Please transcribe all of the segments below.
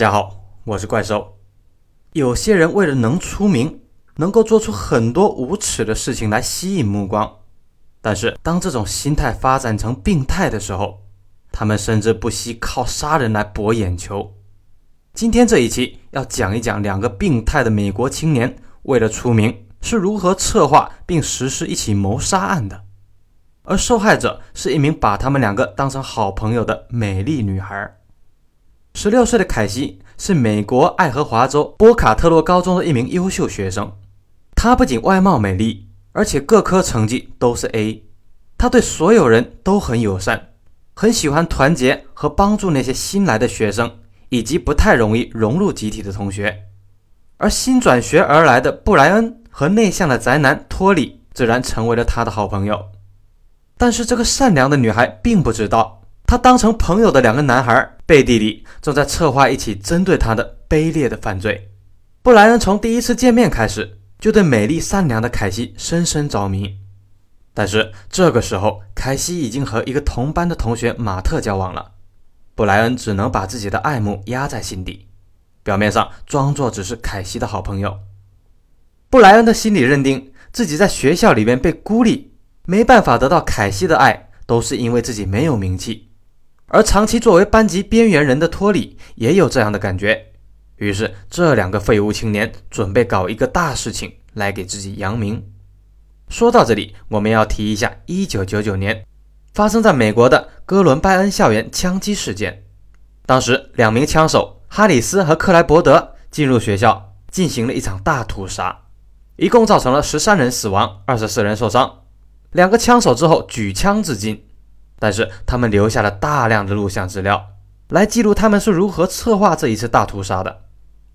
大家好，我是怪兽。有些人为了能出名，能够做出很多无耻的事情来吸引目光。但是，当这种心态发展成病态的时候，他们甚至不惜靠杀人来博眼球。今天这一期要讲一讲两个病态的美国青年为了出名是如何策划并实施一起谋杀案的，而受害者是一名把他们两个当成好朋友的美丽女孩。十六岁的凯西是美国爱荷华州波卡特洛高中的一名优秀学生。她不仅外貌美丽，而且各科成绩都是 A。她对所有人都很友善，很喜欢团结和帮助那些新来的学生，以及不太容易融入集体的同学。而新转学而来的布莱恩和内向的宅男托里自然成为了他的好朋友。但是这个善良的女孩并不知道。她当成朋友的两个男孩背地里正在策划一起针对他的卑劣的犯罪。布莱恩从第一次见面开始就对美丽善良的凯西深深着迷，但是这个时候凯西已经和一个同班的同学马特交往了，布莱恩只能把自己的爱慕压在心底，表面上装作只是凯西的好朋友。布莱恩的心理认定自己在学校里面被孤立，没办法得到凯西的爱，都是因为自己没有名气。而长期作为班级边缘人的托里也有这样的感觉，于是这两个废物青年准备搞一个大事情来给自己扬名。说到这里，我们要提一下1999年发生在美国的哥伦拜恩校园枪击事件。当时两名枪手哈里斯和克莱伯德进入学校，进行了一场大屠杀，一共造成了十三人死亡，二十四人受伤。两个枪手之后举枪自尽。但是他们留下了大量的录像资料，来记录他们是如何策划这一次大屠杀的，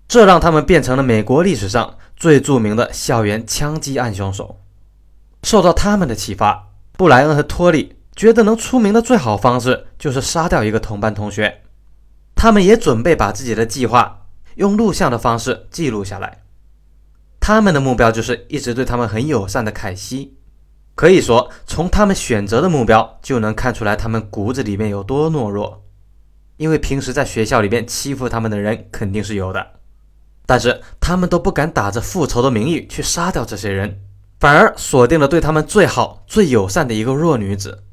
这让他们变成了美国历史上最著名的校园枪击案凶手。受到他们的启发，布莱恩和托利觉得能出名的最好方式就是杀掉一个同班同学。他们也准备把自己的计划用录像的方式记录下来。他们的目标就是一直对他们很友善的凯西。可以说，从他们选择的目标就能看出来，他们骨子里面有多懦弱。因为平时在学校里面欺负他们的人肯定是有的，但是他们都不敢打着复仇的名义去杀掉这些人，反而锁定了对他们最好、最友善的一个弱女子。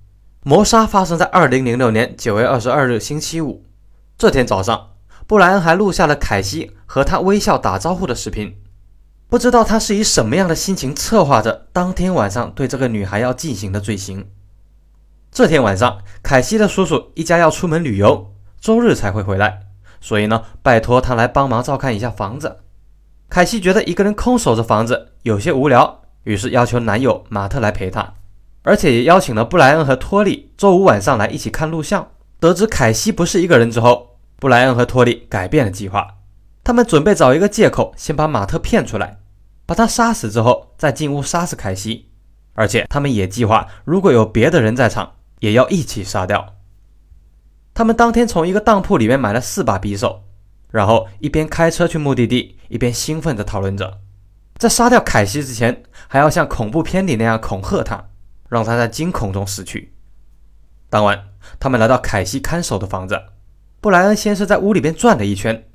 谋杀发生在二零零六年九月二十二日星期五。这天早上，布莱恩还录下了凯西和他微笑打招呼的视频。不知道他是以什么样的心情策划着当天晚上对这个女孩要进行的罪行。这天晚上，凯西的叔叔一家要出门旅游，周日才会回来，所以呢，拜托他来帮忙照看一下房子。凯西觉得一个人空守着房子有些无聊，于是要求男友马特来陪她，而且也邀请了布莱恩和托利周五晚上来一起看录像。得知凯西不是一个人之后，布莱恩和托利改变了计划，他们准备找一个借口先把马特骗出来。把他杀死之后，再进屋杀死凯西，而且他们也计划，如果有别的人在场，也要一起杀掉。他们当天从一个当铺里面买了四把匕首，然后一边开车去目的地，一边兴奋地讨论着，在杀掉凯西之前，还要像恐怖片里那样恐吓他，让他在惊恐中死去。当晚，他们来到凯西看守的房子，布莱恩先是在屋里边转了一圈。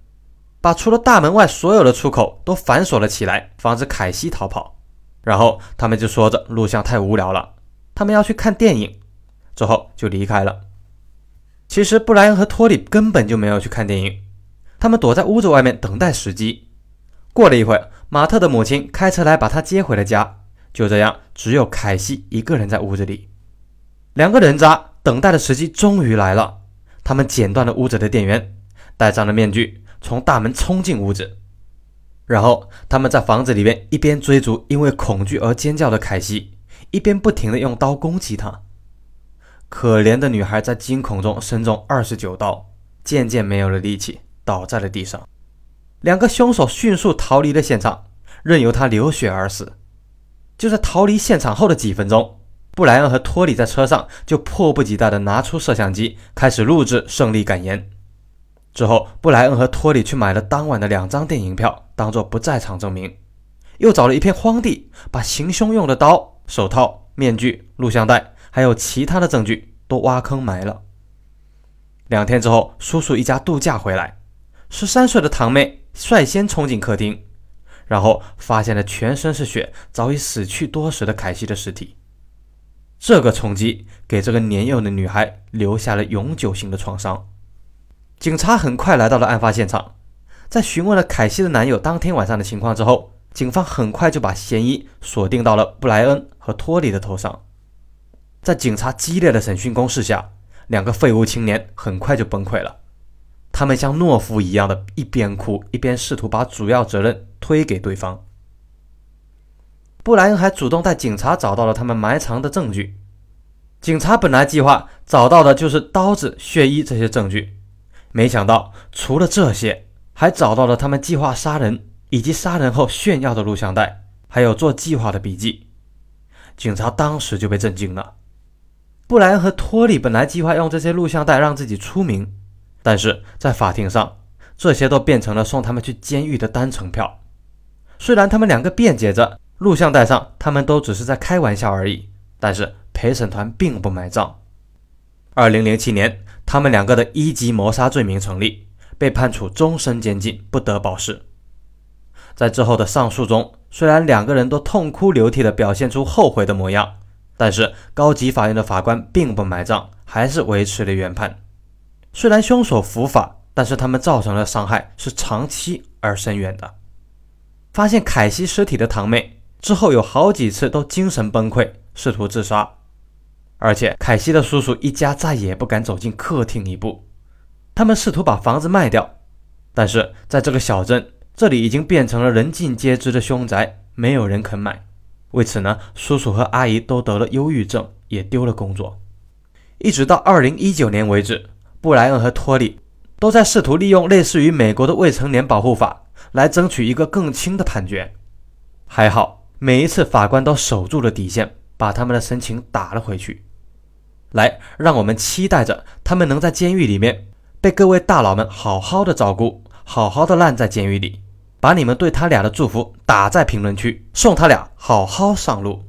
把除了大门外所有的出口都反锁了起来，防止凯西逃跑。然后他们就说着录像太无聊了，他们要去看电影，之后就离开了。其实布莱恩和托里根本就没有去看电影，他们躲在屋子外面等待时机。过了一会儿，马特的母亲开车来把他接回了家。就这样，只有凯西一个人在屋子里。两个人渣等待的时机终于来了，他们剪断了屋子的电源，戴上了面具。从大门冲进屋子，然后他们在房子里面一边追逐因为恐惧而尖叫的凯西，一边不停地用刀攻击她。可怜的女孩在惊恐中身中二十九刀，渐渐没有了力气，倒在了地上。两个凶手迅速逃离了现场，任由她流血而死。就在逃离现场后的几分钟，布莱恩和托里在车上就迫不及待地拿出摄像机，开始录制胜利感言。之后，布莱恩和托里去买了当晚的两张电影票，当做不在场证明。又找了一片荒地，把行凶用的刀、手套、面具、录像带，还有其他的证据都挖坑埋了。两天之后，叔叔一家度假回来，十三岁的堂妹率先冲进客厅，然后发现了全身是血、早已死去多时的凯西的尸体。这个冲击给这个年幼的女孩留下了永久性的创伤。警察很快来到了案发现场，在询问了凯西的男友当天晚上的情况之后，警方很快就把嫌疑锁定到了布莱恩和托里的头上。在警察激烈的审讯攻势下，两个废物青年很快就崩溃了。他们像懦夫一样的一边哭一边试图把主要责任推给对方。布莱恩还主动带警察找到了他们埋藏的证据。警察本来计划找到的就是刀子、血衣这些证据，没想到除了这些，还找到了他们计划杀人以及杀人后炫耀的录像带，还有做计划的笔记。警察当时就被震惊了。布莱恩和托里本来计划用这些录像带让自己出名，但是在法庭上，这些都变成了送他们去监狱的单程票。虽然他们两个辩解着。录像带上，他们都只是在开玩笑而已。但是陪审团并不买账。二零零七年，他们两个的一级谋杀罪名成立，被判处终身监禁，不得保释。在之后的上诉中，虽然两个人都痛哭流涕地表现出后悔的模样，但是高级法院的法官并不买账，还是维持了原判。虽然凶手伏法，但是他们造成的伤害是长期而深远的。发现凯西尸体的堂妹。之后有好几次都精神崩溃，试图自杀，而且凯西的叔叔一家再也不敢走进客厅一步。他们试图把房子卖掉，但是在这个小镇，这里已经变成了人尽皆知的凶宅，没有人肯买。为此呢，叔叔和阿姨都得了忧郁症，也丢了工作。一直到二零一九年为止，布莱恩和托里都在试图利用类似于美国的未成年保护法来争取一个更轻的判决。还好。每一次法官都守住了底线，把他们的申请打了回去。来，让我们期待着他们能在监狱里面被各位大佬们好好的照顾，好好的烂在监狱里。把你们对他俩的祝福打在评论区，送他俩好好上路。